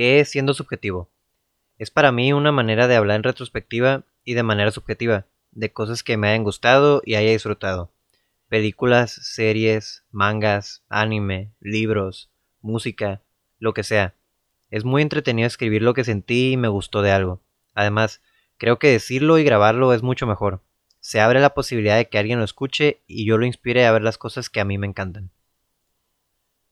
¿Qué es siendo subjetivo? Es para mí una manera de hablar en retrospectiva y de manera subjetiva, de cosas que me hayan gustado y haya disfrutado. Películas, series, mangas, anime, libros, música, lo que sea. Es muy entretenido escribir lo que sentí y me gustó de algo. Además, creo que decirlo y grabarlo es mucho mejor. Se abre la posibilidad de que alguien lo escuche y yo lo inspire a ver las cosas que a mí me encantan.